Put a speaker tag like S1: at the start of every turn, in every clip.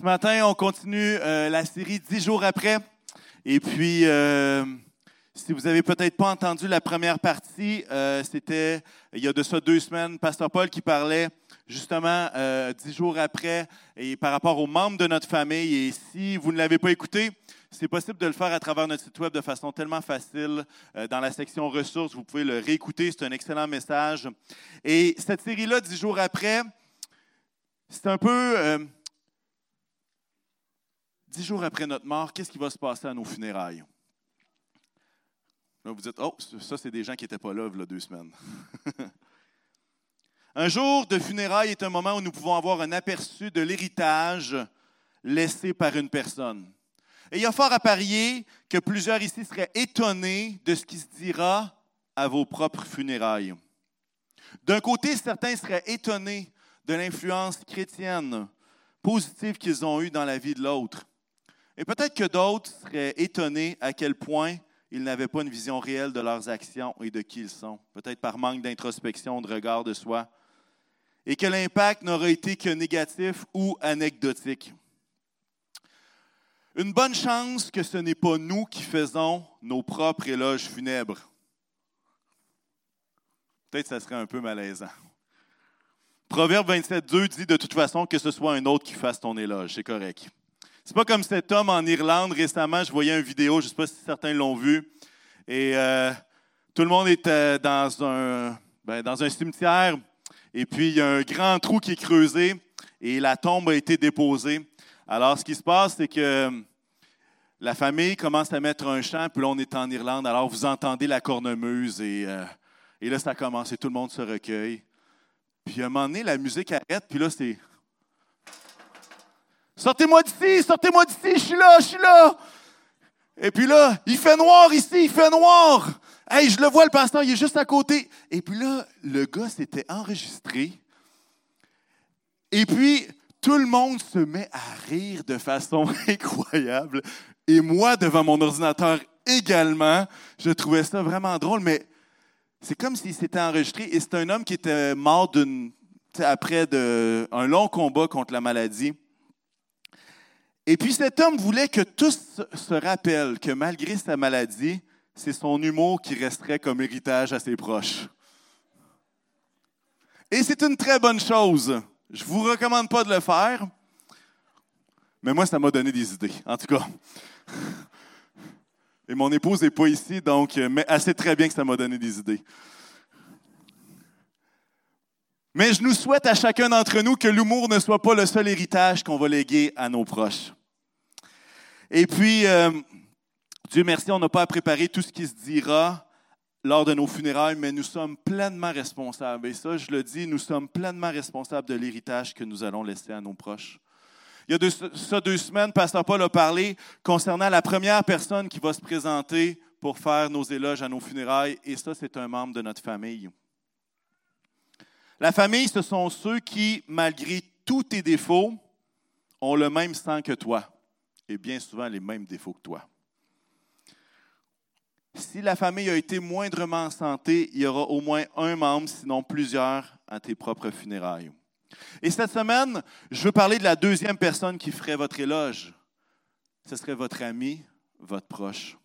S1: Ce matin, on continue euh, la série Dix jours après. Et puis, euh, si vous avez peut-être pas entendu la première partie, euh, c'était il y a de ça deux semaines, Pasteur Paul qui parlait justement dix jours après et par rapport aux membres de notre famille. Et si vous ne l'avez pas écouté, c'est possible de le faire à travers notre site web de façon tellement facile. dans la section ressources, vous pouvez le réécouter. C'est un excellent message. Et cette série-là, dix jours après, c'est un peu dix jours après notre mort, qu'est-ce qui va se passer à nos funérailles? Là, vous dites, oh, ça, c'est des gens qui n'étaient pas là, deux semaines. un jour de funérailles est un moment où nous pouvons avoir un aperçu de l'héritage laissé par une personne. Et il y a fort à parier que plusieurs ici seraient étonnés de ce qui se dira à vos propres funérailles. D'un côté, certains seraient étonnés de l'influence chrétienne positive qu'ils ont eue dans la vie de l'autre. Et peut-être que d'autres seraient étonnés à quel point ils n'avaient pas une vision réelle de leurs actions et de qui ils sont, peut-être par manque d'introspection, de regard de soi, et que l'impact n'aura été que négatif ou anecdotique. Une bonne chance que ce n'est pas nous qui faisons nos propres éloges funèbres. Peut-être que ça serait un peu malaisant. Proverbe 27, 2 dit de toute façon que ce soit un autre qui fasse ton éloge. C'est correct. C'est pas comme cet homme en Irlande. Récemment, je voyais une vidéo, je ne sais pas si certains l'ont vu. Et euh, tout le monde était dans un, ben, dans un cimetière. Et puis, il y a un grand trou qui est creusé et la tombe a été déposée. Alors, ce qui se passe, c'est que la famille commence à mettre un chant, puis là, on est en Irlande. Alors, vous entendez la cornemuse et, euh, et là, ça commence et tout le monde se recueille. Puis, à un moment donné, la musique arrête, puis là, c'est Sortez-moi d'ici, sortez-moi d'ici, je suis là, je suis là. Et puis là, il fait noir ici, il fait noir. Hey, je le vois, le pasteur, il est juste à côté. Et puis là, le gars s'était enregistré. Et puis, tout le monde se met à rire de façon incroyable. Et moi, devant mon ordinateur également, je trouvais ça vraiment drôle, mais c'est comme s'il s'était enregistré. Et c'est un homme qui était mort après un long combat contre la maladie. Et puis cet homme voulait que tous se rappellent que malgré sa maladie, c'est son humour qui resterait comme héritage à ses proches. Et c'est une très bonne chose. Je ne vous recommande pas de le faire, mais moi, ça m'a donné des idées, en tout cas. Et mon épouse n'est pas ici, donc, mais elle sait très bien que ça m'a donné des idées. Mais je nous souhaite à chacun d'entre nous que l'humour ne soit pas le seul héritage qu'on va léguer à nos proches. Et puis, euh, Dieu merci, on n'a pas à préparer tout ce qui se dira lors de nos funérailles, mais nous sommes pleinement responsables. Et ça, je le dis, nous sommes pleinement responsables de l'héritage que nous allons laisser à nos proches. Il y a deux, ça deux semaines, Pasteur Paul a parlé concernant la première personne qui va se présenter pour faire nos éloges à nos funérailles, et ça, c'est un membre de notre famille. La famille, ce sont ceux qui, malgré tous tes défauts, ont le même sang que toi et bien souvent les mêmes défauts que toi. Si la famille a été moindrement en santé, il y aura au moins un membre, sinon plusieurs, à tes propres funérailles. Et cette semaine, je veux parler de la deuxième personne qui ferait votre éloge. Ce serait votre ami, votre proche.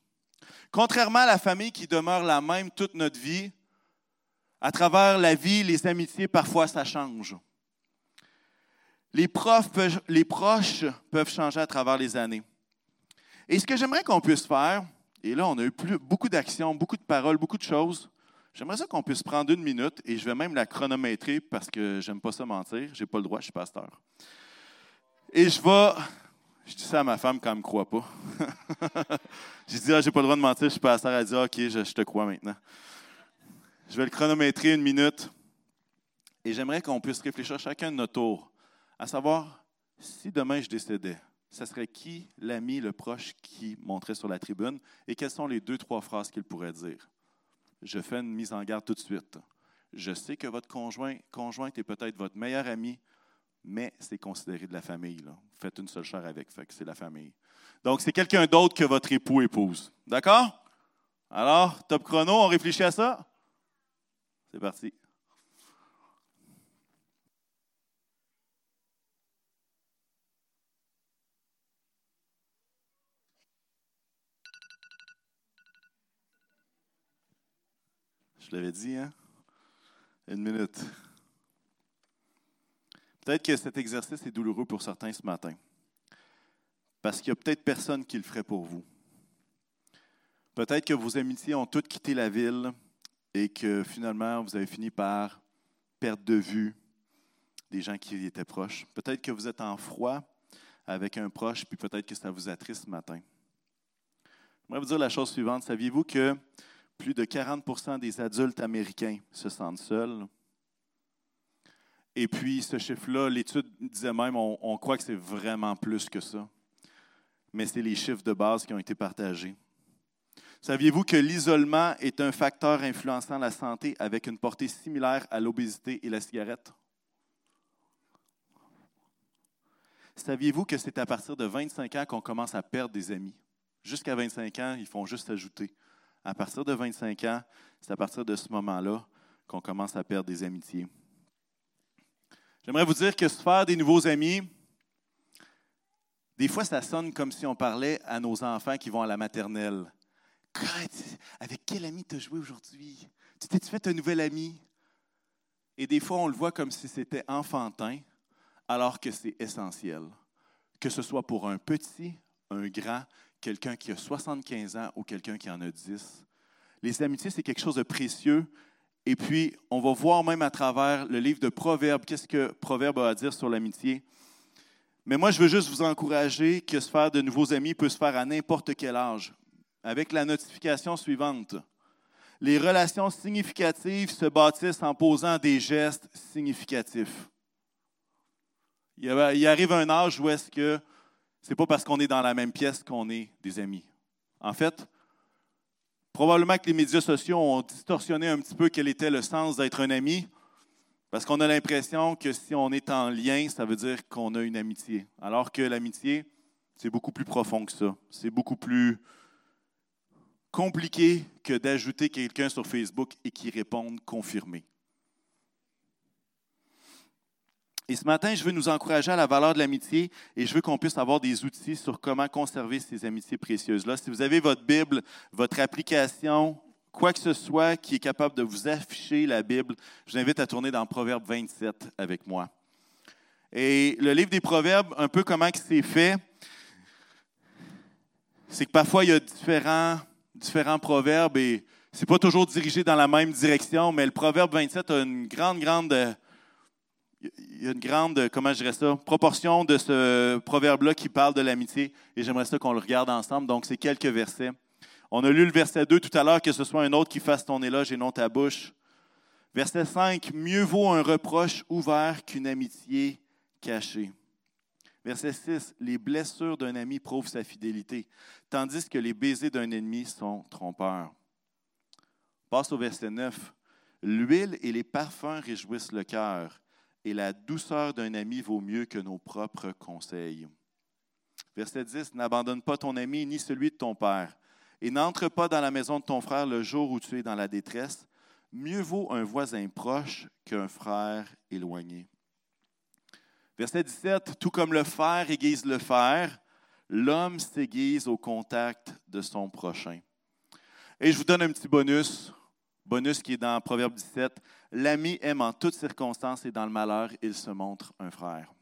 S1: Contrairement à la famille qui demeure la même toute notre vie, à travers la vie, les amitiés, parfois, ça change. Les, proches peuvent changer à travers les années. Et ce que j'aimerais qu'on puisse faire, et là, on a eu beaucoup d'actions, beaucoup de paroles, beaucoup de choses. J'aimerais ça qu'on puisse prendre une minute, et je vais même la chronométrer parce que j'aime pas ça mentir. J'ai pas le droit, je suis pasteur. Et je vais. Je dis ça à ma femme quand elle ne me croit pas. J'ai dit, ah, j'ai pas le droit de mentir, je suis pasteur. Elle dit, OK, je, je te crois maintenant. Je vais le chronométrer une minute. Et j'aimerais qu'on puisse réfléchir chacun de notre tour à savoir, si demain je décédais, ce serait qui l'ami, le proche qui monterait sur la tribune et quelles sont les deux, trois phrases qu'il pourrait dire. Je fais une mise en garde tout de suite. Je sais que votre conjoint, conjointe est peut-être votre meilleur ami, mais c'est considéré de la famille. Vous faites une seule chair avec, c'est la famille. Donc, c'est quelqu'un d'autre que votre époux épouse. D'accord? Alors, top chrono, on réfléchit à ça? C'est parti. Je l'avais dit, hein? Une minute. Peut-être que cet exercice est douloureux pour certains ce matin. Parce qu'il n'y a peut-être personne qui le ferait pour vous. Peut-être que vos amitiés ont toutes quitté la ville, et que finalement, vous avez fini par perdre de vue des gens qui étaient proches. Peut-être que vous êtes en froid avec un proche, puis peut-être que ça vous attriste ce matin. J'aimerais vous dire la chose suivante. Saviez-vous que plus de 40% des adultes américains se sentent seuls? Et puis, ce chiffre-là, l'étude disait même, on, on croit que c'est vraiment plus que ça. Mais c'est les chiffres de base qui ont été partagés. Saviez-vous que l'isolement est un facteur influençant la santé avec une portée similaire à l'obésité et la cigarette? Saviez-vous que c'est à partir de 25 ans qu'on commence à perdre des amis? Jusqu'à 25 ans, ils font juste ajouter. À partir de 25 ans, c'est à partir de ce moment-là qu'on commence à perdre des amitiés. J'aimerais vous dire que se faire des nouveaux amis, des fois, ça sonne comme si on parlait à nos enfants qui vont à la maternelle. Avec quel ami tu as joué aujourd'hui? Tu t'es fait un nouvel ami? Et des fois, on le voit comme si c'était enfantin, alors que c'est essentiel. Que ce soit pour un petit, un grand, quelqu'un qui a 75 ans ou quelqu'un qui en a 10. Les amitiés, c'est quelque chose de précieux. Et puis, on va voir même à travers le livre de Proverbes, qu'est-ce que Proverbe a à dire sur l'amitié. Mais moi, je veux juste vous encourager que se faire de nouveaux amis peut se faire à n'importe quel âge avec la notification suivante. Les relations significatives se bâtissent en posant des gestes significatifs. Il arrive un âge où est-ce que c'est pas parce qu'on est dans la même pièce qu'on est des amis. En fait, probablement que les médias sociaux ont distorsionné un petit peu quel était le sens d'être un ami, parce qu'on a l'impression que si on est en lien, ça veut dire qu'on a une amitié. Alors que l'amitié, c'est beaucoup plus profond que ça. C'est beaucoup plus compliqué que d'ajouter quelqu'un sur Facebook et qui réponde confirmé. Et ce matin, je veux nous encourager à la valeur de l'amitié et je veux qu'on puisse avoir des outils sur comment conserver ces amitiés précieuses-là. Si vous avez votre Bible, votre application, quoi que ce soit qui est capable de vous afficher la Bible, je vous invite à tourner dans Proverbe 27 avec moi. Et le livre des Proverbes, un peu comment c'est fait, c'est que parfois il y a différents différents proverbes et c'est pas toujours dirigé dans la même direction, mais le proverbe 27 a une grande, grande, il y a une grande, comment je dirais ça, proportion de ce proverbe-là qui parle de l'amitié et j'aimerais ça qu'on le regarde ensemble. Donc, c'est quelques versets. On a lu le verset 2 tout à l'heure, que ce soit un autre qui fasse ton éloge et non ta bouche. Verset 5, mieux vaut un reproche ouvert qu'une amitié cachée. Verset 6, les blessures d'un ami prouvent sa fidélité, tandis que les baisers d'un ennemi sont trompeurs. Passe au verset 9. L'huile et les parfums réjouissent le cœur, et la douceur d'un ami vaut mieux que nos propres conseils. Verset 10, n'abandonne pas ton ami ni celui de ton père, et n'entre pas dans la maison de ton frère le jour où tu es dans la détresse. Mieux vaut un voisin proche qu'un frère éloigné. Verset 17, tout comme le fer aiguise le fer, l'homme s'aiguise au contact de son prochain. Et je vous donne un petit bonus, bonus qui est dans Proverbe 17. L'ami aime en toutes circonstances et dans le malheur, il se montre un frère.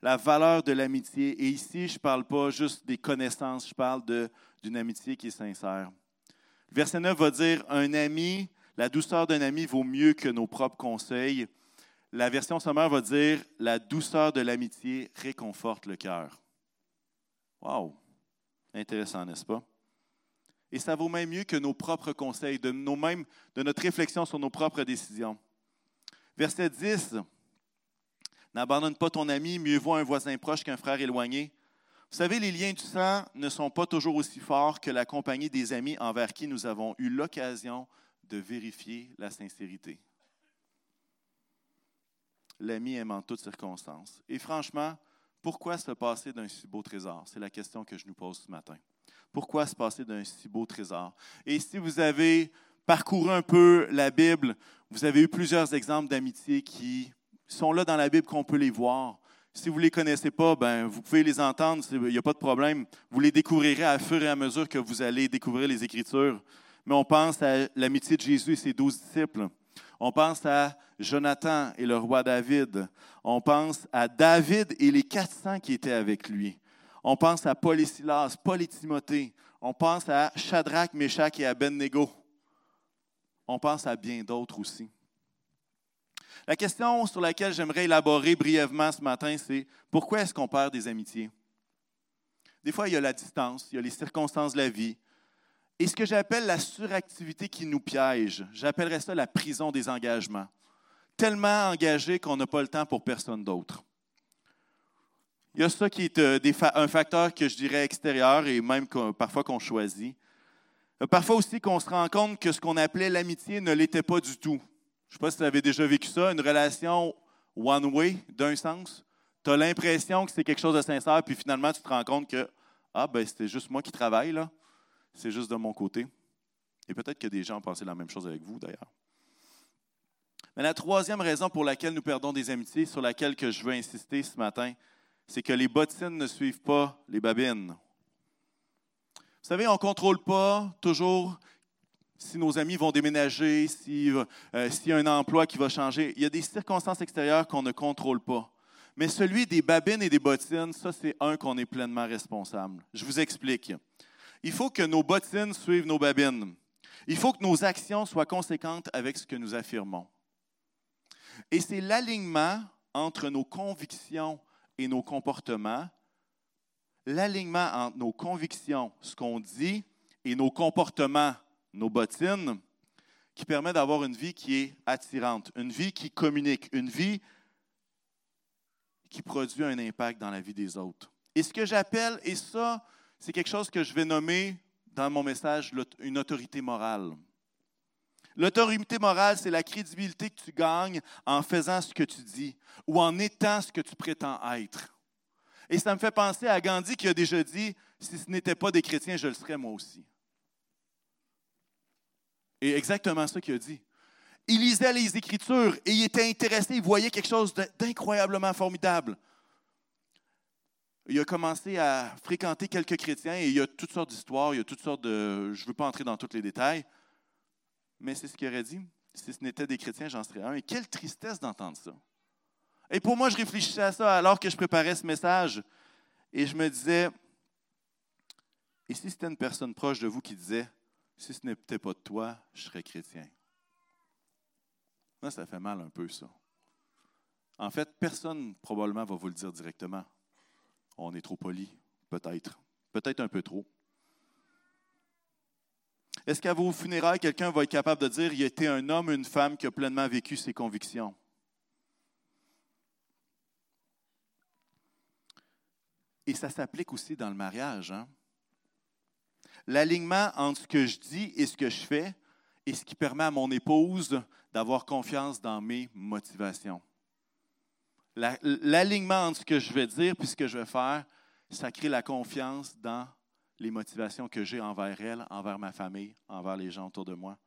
S1: La valeur de l'amitié, et ici, je ne parle pas juste des connaissances, je parle d'une amitié qui est sincère. Verset 9 va dire, un ami, la douceur d'un ami vaut mieux que nos propres conseils. La version sommaire va dire La douceur de l'amitié réconforte le cœur. Wow! Intéressant, n'est-ce pas? Et ça vaut même mieux que nos propres conseils, de, nos mêmes, de notre réflexion sur nos propres décisions. Verset 10. N'abandonne pas ton ami, mieux vaut un voisin proche qu'un frère éloigné. Vous savez, les liens du sang ne sont pas toujours aussi forts que la compagnie des amis envers qui nous avons eu l'occasion de vérifier la sincérité l'ami aime en toutes circonstances. Et franchement, pourquoi se passer d'un si beau trésor? C'est la question que je nous pose ce matin. Pourquoi se passer d'un si beau trésor? Et si vous avez parcouru un peu la Bible, vous avez eu plusieurs exemples d'amitié qui sont là dans la Bible qu'on peut les voir. Si vous ne les connaissez pas, ben, vous pouvez les entendre, il n'y a pas de problème. Vous les découvrirez à fur et à mesure que vous allez découvrir les Écritures. mais on pense à l'amitié de Jésus et ses douze disciples. On pense à Jonathan et le roi David. On pense à David et les 400 qui étaient avec lui. On pense à Paul et Silas, Paul et Timothée. On pense à Shadrach, Meshach et Abednego. On pense à bien d'autres aussi. La question sur laquelle j'aimerais élaborer brièvement ce matin, c'est pourquoi est-ce qu'on perd des amitiés? Des fois, il y a la distance, il y a les circonstances de la vie. Et ce que j'appelle la suractivité qui nous piège, j'appellerais ça la prison des engagements. Tellement engagé qu'on n'a pas le temps pour personne d'autre. Il y a ça qui est euh, un facteur que je dirais extérieur et même parfois qu'on choisit. Euh, parfois aussi qu'on se rend compte que ce qu'on appelait l'amitié ne l'était pas du tout. Je ne sais pas si vous avez déjà vécu ça, une relation one-way, d'un sens. Tu as l'impression que c'est quelque chose de sincère, puis finalement, tu te rends compte que, ah, ben, c'était juste moi qui travaille, là. C'est juste de mon côté. Et peut-être que des gens ont pensé la même chose avec vous, d'ailleurs. Mais la troisième raison pour laquelle nous perdons des amitiés, sur laquelle que je veux insister ce matin, c'est que les bottines ne suivent pas les babines. Vous savez, on ne contrôle pas toujours si nos amis vont déménager, euh, s'il y a un emploi qui va changer. Il y a des circonstances extérieures qu'on ne contrôle pas. Mais celui des babines et des bottines, ça, c'est un qu'on est pleinement responsable. Je vous explique. Il faut que nos bottines suivent nos babines. Il faut que nos actions soient conséquentes avec ce que nous affirmons. Et c'est l'alignement entre nos convictions et nos comportements, l'alignement entre nos convictions, ce qu'on dit, et nos comportements, nos bottines, qui permet d'avoir une vie qui est attirante, une vie qui communique, une vie qui produit un impact dans la vie des autres. Et ce que j'appelle, et ça, c'est quelque chose que je vais nommer dans mon message une autorité morale. L'autorité morale, c'est la crédibilité que tu gagnes en faisant ce que tu dis ou en étant ce que tu prétends être. Et ça me fait penser à Gandhi qui a déjà dit, si ce n'était pas des chrétiens, je le serais moi aussi. Et exactement ça qu'il a dit. Il lisait les Écritures et il était intéressé, il voyait quelque chose d'incroyablement formidable. Il a commencé à fréquenter quelques chrétiens et il y a toutes sortes d'histoires, il y a toutes sortes de... Je ne veux pas entrer dans tous les détails, mais c'est ce qu'il aurait dit. Si ce n'était des chrétiens, j'en serais un. Et quelle tristesse d'entendre ça. Et pour moi, je réfléchissais à ça alors que je préparais ce message. Et je me disais, et si c'était une personne proche de vous qui disait, si ce n'était pas de toi, je serais chrétien. Moi, ça fait mal un peu, ça. En fait, personne probablement va vous le dire directement. On est trop poli, peut-être. Peut-être un peu trop. Est-ce qu'à vos funérailles, quelqu'un va être capable de dire il était un homme, une femme qui a pleinement vécu ses convictions? Et ça s'applique aussi dans le mariage. Hein? L'alignement entre ce que je dis et ce que je fais est ce qui permet à mon épouse d'avoir confiance dans mes motivations. L'alignement entre ce que je vais dire et ce que je vais faire, ça crée la confiance dans les motivations que j'ai envers elle, envers ma famille, envers les gens autour de moi.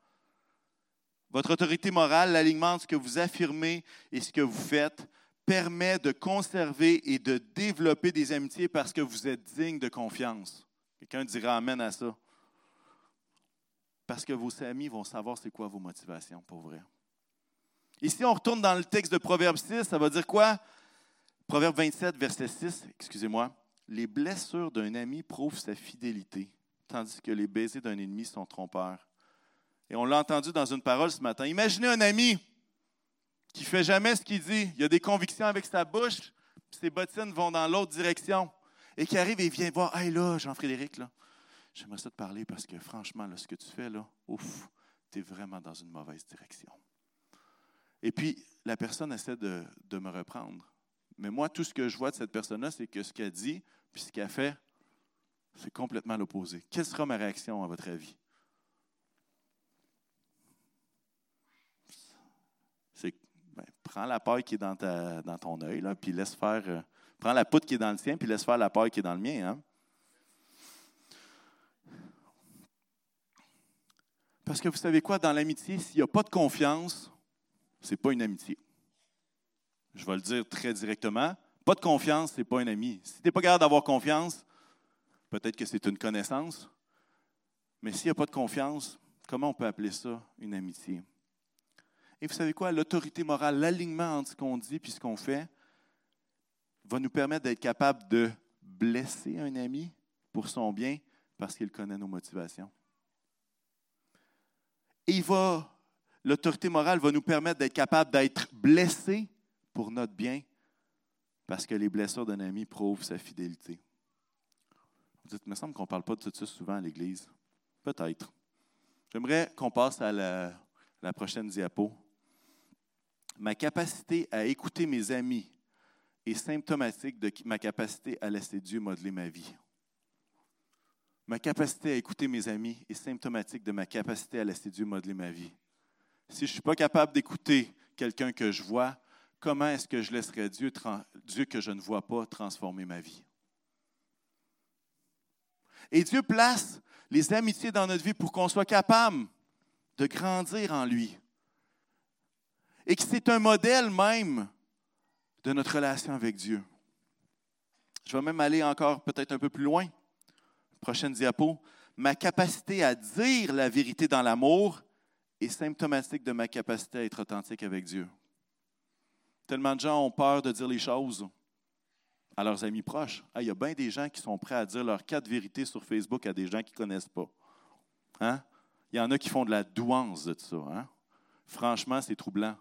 S1: Votre autorité morale, l'alignement entre ce que vous affirmez et ce que vous faites, permet de conserver et de développer des amitiés parce que vous êtes digne de confiance. Quelqu'un dira Amen à ça. Parce que vos amis vont savoir c'est quoi vos motivations pour vrai. Ici, on retourne dans le texte de Proverbe 6, ça va dire quoi? Proverbe 27, verset 6, excusez-moi. Les blessures d'un ami prouvent sa fidélité, tandis que les baisers d'un ennemi sont trompeurs. Et on l'a entendu dans une parole ce matin. Imaginez un ami qui ne fait jamais ce qu'il dit. Il a des convictions avec sa bouche, ses bottines vont dans l'autre direction. Et qui arrive et vient voir Hey là, Jean-Frédéric, là, j'aimerais ça te parler parce que franchement, là, ce que tu fais, là, ouf, tu es vraiment dans une mauvaise direction. Et puis, la personne essaie de, de me reprendre. Mais moi, tout ce que je vois de cette personne-là, c'est que ce qu'elle dit, puis ce qu'elle fait, c'est complètement l'opposé. Quelle sera ma réaction à votre avis? C'est ben, prends la paille qui est dans, ta, dans ton œil, là, puis laisse faire. Euh, prends la poutre qui est dans le tien, puis laisse faire la paille qui est dans le mien. Hein? Parce que vous savez quoi, dans l'amitié, s'il n'y a pas de confiance, ce n'est pas une amitié. Je vais le dire très directement. Pas de confiance, ce n'est pas un ami. Si tu n'es pas capable d'avoir confiance, peut-être que c'est une connaissance. Mais s'il n'y a pas de confiance, Comment on peut appeler ça une amitié? Et vous savez quoi? L'autorité morale, l'alignement entre ce qu'on dit et ce qu'on fait, va nous permettre d'être capable de blesser un ami pour son bien parce qu'il connaît nos motivations. Et va, l'autorité morale va nous permettre d'être capable d'être blessé pour notre bien parce que les blessures d'un ami prouvent sa fidélité. Vous dites, il me semble qu'on ne parle pas de tout ça souvent à l'Église. Peut-être. J'aimerais qu'on passe à la, la prochaine diapo. Ma capacité à écouter mes amis est symptomatique de ma capacité à laisser Dieu modeler ma vie. Ma capacité à écouter mes amis est symptomatique de ma capacité à laisser Dieu modeler ma vie. Si je ne suis pas capable d'écouter quelqu'un que je vois, comment est-ce que je laisserai Dieu, que je ne vois pas transformer ma vie? Et Dieu place les amitiés dans notre vie pour qu'on soit capable de grandir en lui. Et que c'est un modèle même de notre relation avec Dieu. Je vais même aller encore peut-être un peu plus loin. Prochaine diapo. Ma capacité à dire la vérité dans l'amour est symptomatique de ma capacité à être authentique avec Dieu. Tellement de gens ont peur de dire les choses à leurs amis proches. il y a bien des gens qui sont prêts à dire leurs quatre vérités sur Facebook à des gens qui ne connaissent pas. Hein? Il y en a qui font de la douance de ça. Hein? Franchement, c'est troublant.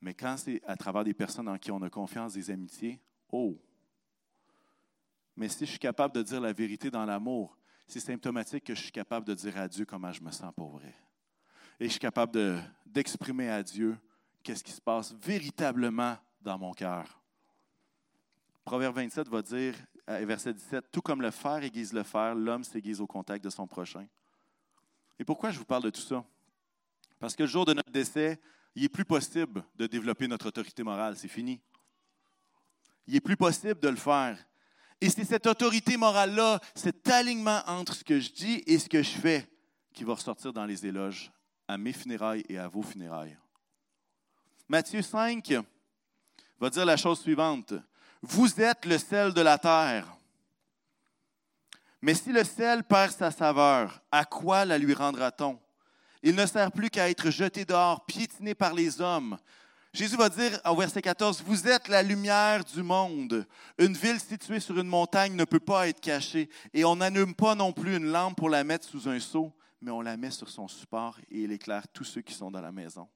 S1: Mais quand c'est à travers des personnes en qui on a confiance, des amitiés, oh! Mais si je suis capable de dire la vérité dans l'amour, c'est symptomatique que je suis capable de dire à Dieu comment je me sens pour vrai. Et je suis capable d'exprimer à Dieu qu'est-ce qui se passe véritablement dans mon cœur. Proverbe 27 va dire, verset 17, Tout comme le fer aiguise le fer, l'homme s'aiguise au contact de son prochain. Et pourquoi je vous parle de tout ça? Parce que le jour de notre décès, il n'est plus possible de développer notre autorité morale, c'est fini. Il n'est plus possible de le faire. Et c'est cette autorité morale-là, cet alignement entre ce que je dis et ce que je fais, qui va ressortir dans les éloges à mes funérailles et à vos funérailles. Matthieu 5 va dire la chose suivante. Vous êtes le sel de la terre. Mais si le sel perd sa saveur, à quoi la lui rendra-t-on? Il ne sert plus qu'à être jeté dehors, piétiné par les hommes. Jésus va dire au verset 14, Vous êtes la lumière du monde. Une ville située sur une montagne ne peut pas être cachée, et on n'allume pas non plus une lampe pour la mettre sous un seau, mais on la met sur son support et il éclaire tous ceux qui sont dans la maison.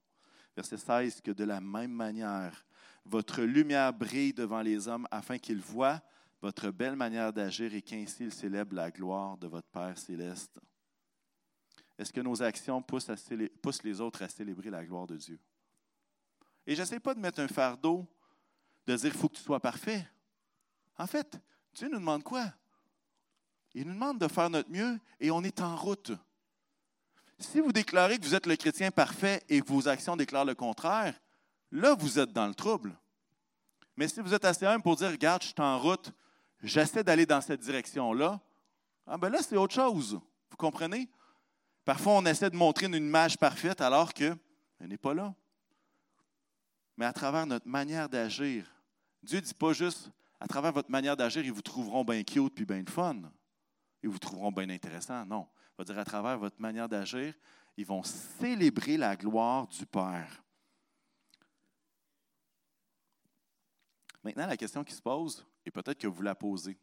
S1: Verset 16, que de la même manière, votre lumière brille devant les hommes afin qu'ils voient votre belle manière d'agir et qu'ainsi ils célèbrent la gloire de votre Père céleste. Est-ce que nos actions poussent, les autres à célébrer la gloire de Dieu? Et je pas de mettre un fardeau, de dire il faut que tu sois parfait. En fait, Dieu nous demande quoi? Il nous demande de faire notre mieux et on est en route. Si vous déclarez que vous êtes le chrétien parfait et que vos actions déclarent le contraire, là, vous êtes dans le trouble. Mais si vous êtes assez humble pour dire, regarde, je suis en route, j'essaie d'aller dans cette direction-là, ah ben là, c'est autre chose. Vous comprenez? Parfois, on essaie de montrer une image parfaite alors qu'elle n'est pas là. Mais à travers notre manière d'agir, Dieu ne dit pas juste, à travers votre manière d'agir, ils vous trouveront bien cute puis bien fun. Ils vous trouveront bien intéressant. Non. Va dire, à travers votre manière d'agir, ils vont célébrer la gloire du Père. Maintenant, la question qui se pose, et peut-être que vous la posez,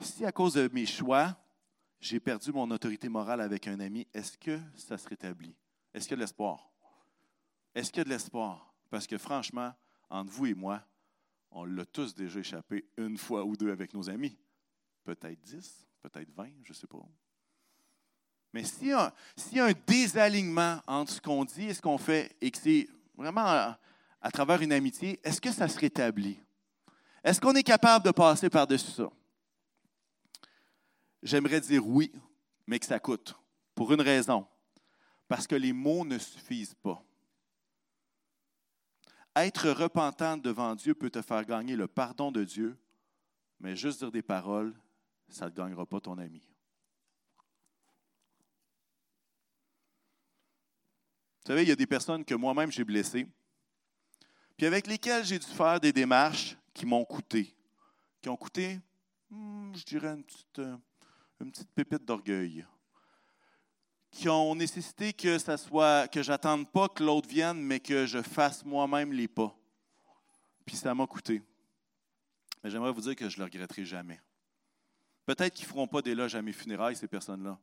S1: si à cause de mes choix, j'ai perdu mon autorité morale avec un ami, est-ce que ça se rétablit? Est-ce qu'il y a de l'espoir? Est-ce qu'il y a de l'espoir? Parce que franchement, entre vous et moi, on l'a tous déjà échappé une fois ou deux avec nos amis. Peut-être dix, peut-être vingt, je ne sais pas. Mais s'il y, a, un désalignement entre ce qu'on dit et ce qu'on fait, et que c'est vraiment à, à travers une amitié, est-ce que ça se rétablit? Est-ce qu'on est capable de passer par-dessus ça? J'aimerais dire oui, mais que ça coûte. Pour une raison. Parce que les mots ne suffisent pas. Être repentant devant Dieu peut te faire gagner le pardon de Dieu, mais juste dire des paroles, ça ne gagnera pas ton ami. Vous savez, il y a des personnes que moi-même j'ai blessées, puis avec lesquelles j'ai dû faire des démarches qui m'ont coûté. Qui ont coûté, hmm, je dirais, une petite, euh, une petite pépite d'orgueil. qui ont nécessité que ça soit que j'attende pas que l'autre vienne, mais que je fasse moi-même les pas. Puis ça m'a coûté. Mais j'aimerais vous dire que je ne le regretterai jamais. Peut-être qu'ils ne feront pas d'éloge à mes funérailles, ces personnes-là.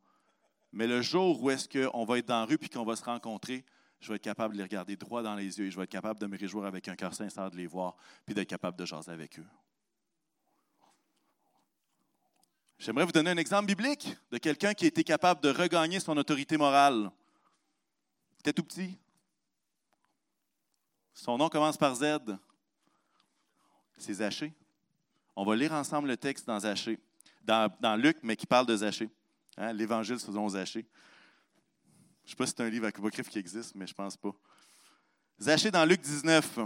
S1: Mais le jour où est-ce qu'on va être dans la rue puis qu'on va se rencontrer, je vais être capable de les regarder droit dans les yeux et je vais être capable de me réjouir avec un cœur sincère de les voir puis d'être capable de jaser avec eux. J'aimerais vous donner un exemple biblique de quelqu'un qui a été capable de regagner son autorité morale. C'était tout petit. Son nom commence par Z. C'est Zachée. On va lire ensemble le texte dans Zachée, dans, Luc, mais qui parle de Zachée. Hein, L'Évangile selon Zachée. Je ne sais pas si c'est un livre apocryphe qui existe, mais je ne pense pas. Zachée dans Luc 19.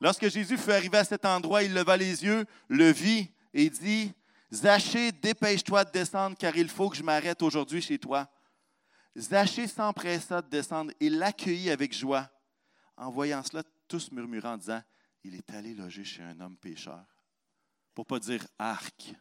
S1: Lorsque Jésus fut arrivé à cet endroit, il leva les yeux, le vit et dit Zachée, dépêche-toi de descendre, car il faut que je m'arrête aujourd'hui chez toi. Zachée s'empressa de descendre et l'accueillit avec joie. En voyant cela, tous murmurant en disant Il est allé loger chez un homme pécheur. Pour ne pas dire arc.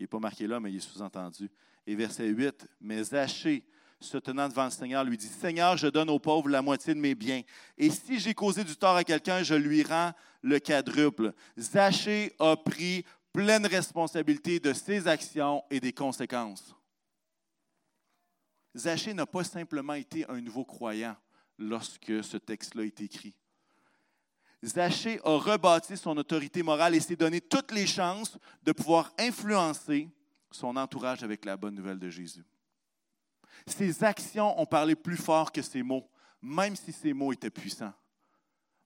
S1: Il n'est pas marqué là, mais il est sous-entendu. Et verset 8 Mais Zachée, se tenant devant le Seigneur, lui dit Seigneur, je donne aux pauvres la moitié de mes biens. Et si j'ai causé du tort à quelqu'un, je lui rends le quadruple. Zachée a pris pleine responsabilité de ses actions et des conséquences. Zachée n'a pas simplement été un nouveau croyant lorsque ce texte-là est écrit. Zachée a rebâti son autorité morale et s'est donné toutes les chances de pouvoir influencer son entourage avec la bonne nouvelle de Jésus. Ses actions ont parlé plus fort que ses mots, même si ses mots étaient puissants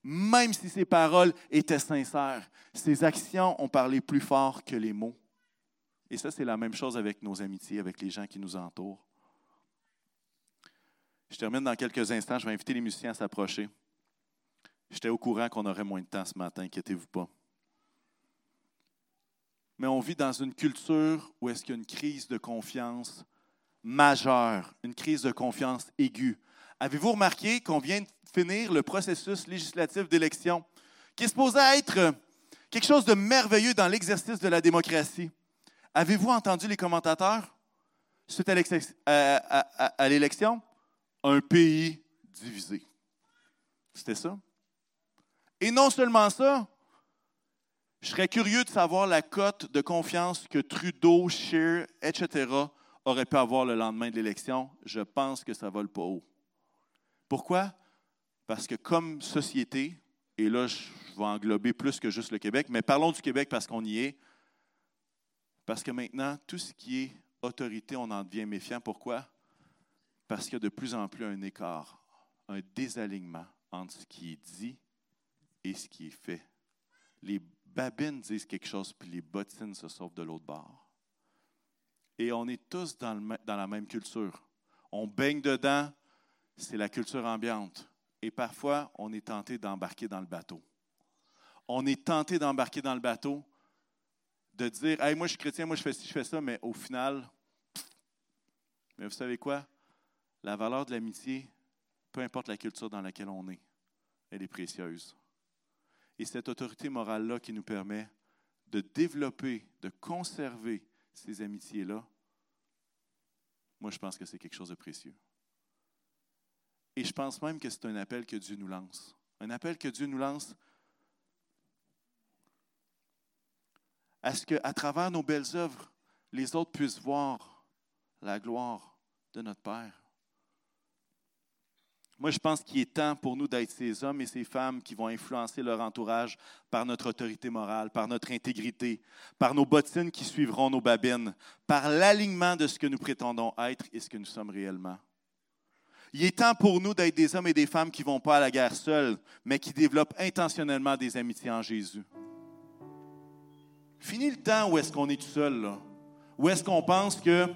S1: même si ses paroles étaient sincères, ses actions ont parlé plus fort que les mots. Et ça, c'est la même chose avec nos amitiés, avec les gens qui nous entourent. Je termine dans quelques instants. Je vais inviter les musiciens à s'approcher. J'étais au courant qu'on aurait moins de temps ce matin, inquiétez-vous pas. Mais on vit dans une culture où est-ce qu'il y a une crise de confiance majeure, une crise de confiance aiguë. Avez-vous remarqué qu'on vient de finir le processus législatif d'élection, qui est supposé être quelque chose de merveilleux dans l'exercice de la démocratie? Avez-vous entendu les commentateurs suite à l'élection? Un pays divisé. C'était ça? Et non seulement ça, je serais curieux de savoir la cote de confiance que Trudeau, Scheer, etc. auraient pu avoir le lendemain de l'élection. Je pense que ça vole pas haut. Pourquoi? Parce que comme société, et là je vais englober plus que juste le Québec, mais parlons du Québec parce qu'on y est, parce que maintenant, tout ce qui est autorité, on en devient méfiant. Pourquoi? Parce qu'il y a de plus en plus un écart, un désalignement entre ce qui est dit et ce qui est fait. Les babines disent quelque chose, puis les bottines se sauvent de l'autre bord. Et on est tous dans, la même culture. On baigne dedans, c'est la culture ambiante. Et parfois, on est tenté d'embarquer dans le bateau. On est tenté d'embarquer dans le bateau, de dire Hey, moi je suis chrétien, moi je fais ci, je fais ça, mais au final, mais vous savez quoi? La valeur de l'amitié, peu importe la culture dans laquelle on est, elle est précieuse. Et cette autorité morale-là qui nous permet de développer, de conserver ces amitiés-là, moi je pense que c'est quelque chose de précieux. Et je pense même que c'est un appel que Dieu nous lance. Un appel que Dieu nous lance à ce qu'à travers nos belles œuvres, les autres puissent voir la gloire de notre Père. Moi, je pense qu'il est temps pour nous d'être ces hommes et ces femmes qui vont influencer leur entourage par notre autorité morale, par notre intégrité, par nos bottines qui suivront nos babines, par l'alignement de ce que nous prétendons être et ce que nous sommes réellement. Il est temps pour nous d'être des hommes et des femmes qui ne vont pas à la guerre seuls, mais qui développent intentionnellement des amitiés en Jésus. Fini le temps où est-ce qu'on est tout seul, là. Où est-ce qu'on pense que,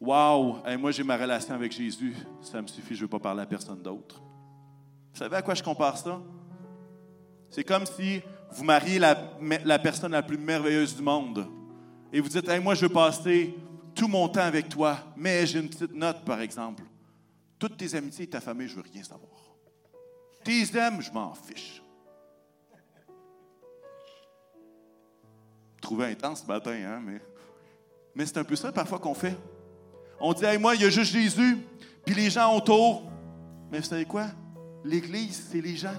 S1: waouh, moi j'ai ma relation avec Jésus, ça me suffit, je ne veux pas parler à personne d'autre. Vous savez à quoi je compare ça? C'est comme si vous mariez la, personne la plus merveilleuse du monde et vous dites, moi je veux passer tout mon temps avec toi, mais j'ai une petite note par exemple. Toutes tes amitiés et ta famille, je ne veux rien savoir. Tes aimes, je m'en fiche. Trouvé intense ce matin, hein, mais c'est un peu ça parfois qu'on fait. On dit, moi, il y a juste Jésus, puis les gens autour. Mais vous savez quoi? L'Église, c'est les gens.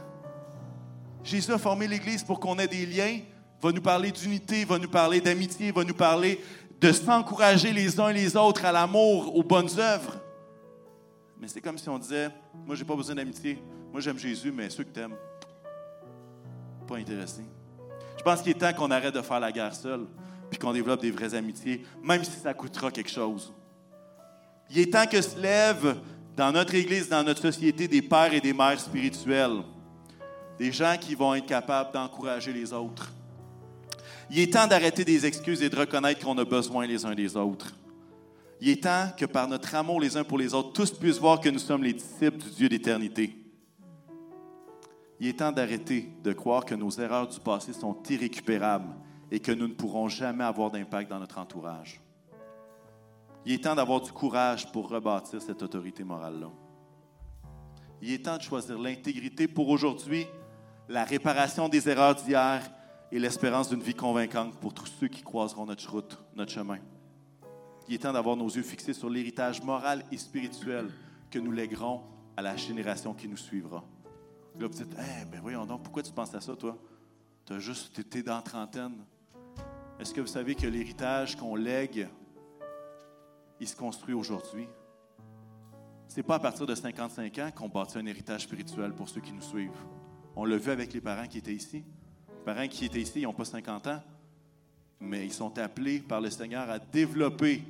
S1: Jésus a formé l'Église pour qu'on ait des liens, va nous parler d'unité, va nous parler d'amitié, va nous parler de s'encourager les uns les autres à l'amour, aux bonnes œuvres. Mais c'est comme si on disait, moi, j'ai pas besoin d'amitié. Moi, j'aime Jésus, mais ceux que t'aimes, pas intéressés. Je pense qu'il est temps qu'on arrête de faire la guerre seule, puis qu'on développe des vraies amitiés, même si ça coûtera quelque chose. Il est temps que se lèvent dans notre Église, dans notre société, des pères et des mères spirituels, des gens qui vont être capables d'encourager les autres. Il est temps d'arrêter des excuses et de reconnaître qu'on a besoin les uns des autres. Il est temps que par notre amour les uns pour les autres, tous puissent voir que nous sommes les disciples du Dieu d'éternité. Il est temps d'arrêter de croire que nos erreurs du passé sont irrécupérables et que nous ne pourrons jamais avoir d'impact dans notre entourage. Il est temps d'avoir du courage pour rebâtir cette autorité morale-là. Il est temps de choisir l'intégrité pour aujourd'hui, la réparation des erreurs d'hier et l'espérance d'une vie convaincante pour tous ceux qui croiseront notre route, notre chemin. Il est temps d'avoir nos yeux fixés sur l'héritage moral et spirituel que nous léguerons à la génération qui nous suivra. Là, vous dites, eh ben voyons donc, pourquoi tu penses à ça, toi? Tu as juste été dans trentaine. Est-ce que vous savez que l'héritage qu'on lègue il se construit aujourd'hui. Ce n'est pas à partir de 55 ans qu'on bâtit un héritage spirituel pour ceux qui nous suivent. On l'a vu avec les parents qui étaient ici. Les parents qui étaient ici, ils n'ont pas 50 ans, mais ils sont appelés par le Seigneur à développer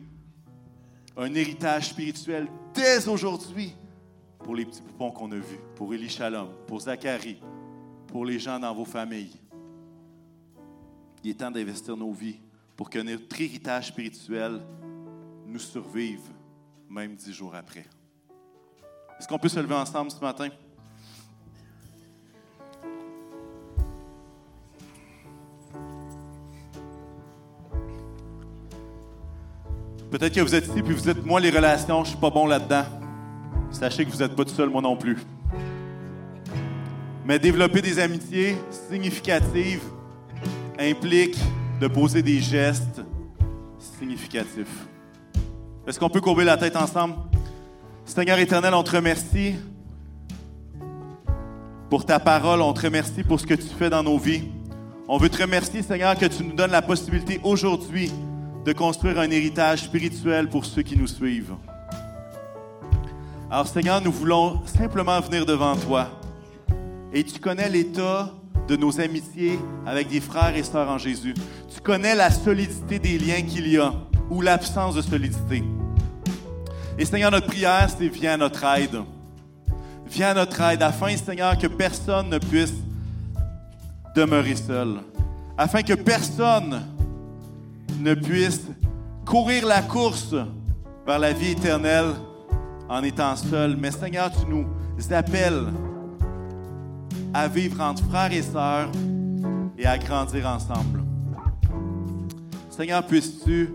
S1: un héritage spirituel dès aujourd'hui pour les petits poupons qu'on a vus, pour Élie Shalom, pour Zacharie, pour les gens dans vos familles. Il est temps d'investir nos vies pour que notre héritage spirituel nous survivent même dix jours après. Est-ce qu'on peut se lever ensemble ce matin? Peut-être que vous êtes ici puis vous êtes, moi, les relations, je suis pas bon là-dedans. Sachez que vous n'êtes pas tout seul, moi non plus. Mais développer des amitiés significatives implique de poser des gestes significatifs. Est-ce qu'on peut courber la tête ensemble? Seigneur éternel, on te remercie pour ta parole. On te remercie pour ce que tu fais dans nos vies. On veut te remercier, Seigneur, que tu nous donnes la possibilité aujourd'hui de construire un héritage spirituel pour ceux qui nous suivent. Alors, Seigneur, nous voulons simplement venir devant toi. Et tu connais l'état de nos amitiés avec des frères et sœurs en Jésus. Tu connais la solidité des liens qu'il y a ou l'absence de solidité. Et Seigneur, notre prière, c'est viens à notre aide. Viens à notre aide afin, Seigneur, que personne ne puisse demeurer seul. Afin que personne ne puisse courir la course vers la vie éternelle en étant seul. Mais Seigneur, tu nous appelles à vivre entre frères et sœurs et à grandir ensemble. Seigneur, puisses-tu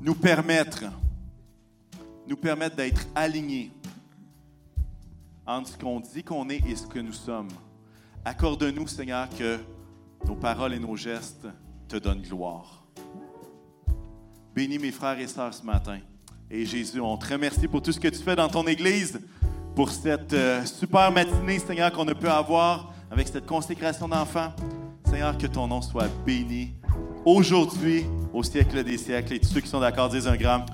S1: nous permettre, nous permettre d'être alignés entre ce qu'on dit qu'on est et ce que nous sommes. Accorde-nous, Seigneur, que nos paroles et nos gestes te donnent gloire. Bénis mes frères et sœurs ce matin. Et Jésus, on te remercie pour tout ce que tu fais dans ton Église, pour cette euh, super matinée, Seigneur, qu'on a pu avoir avec cette consécration d'enfants. Seigneur, que ton nom soit béni aujourd'hui, au siècle des siècles. Et tous ceux qui sont d'accord disent un grand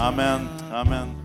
S1: Amen. Amen.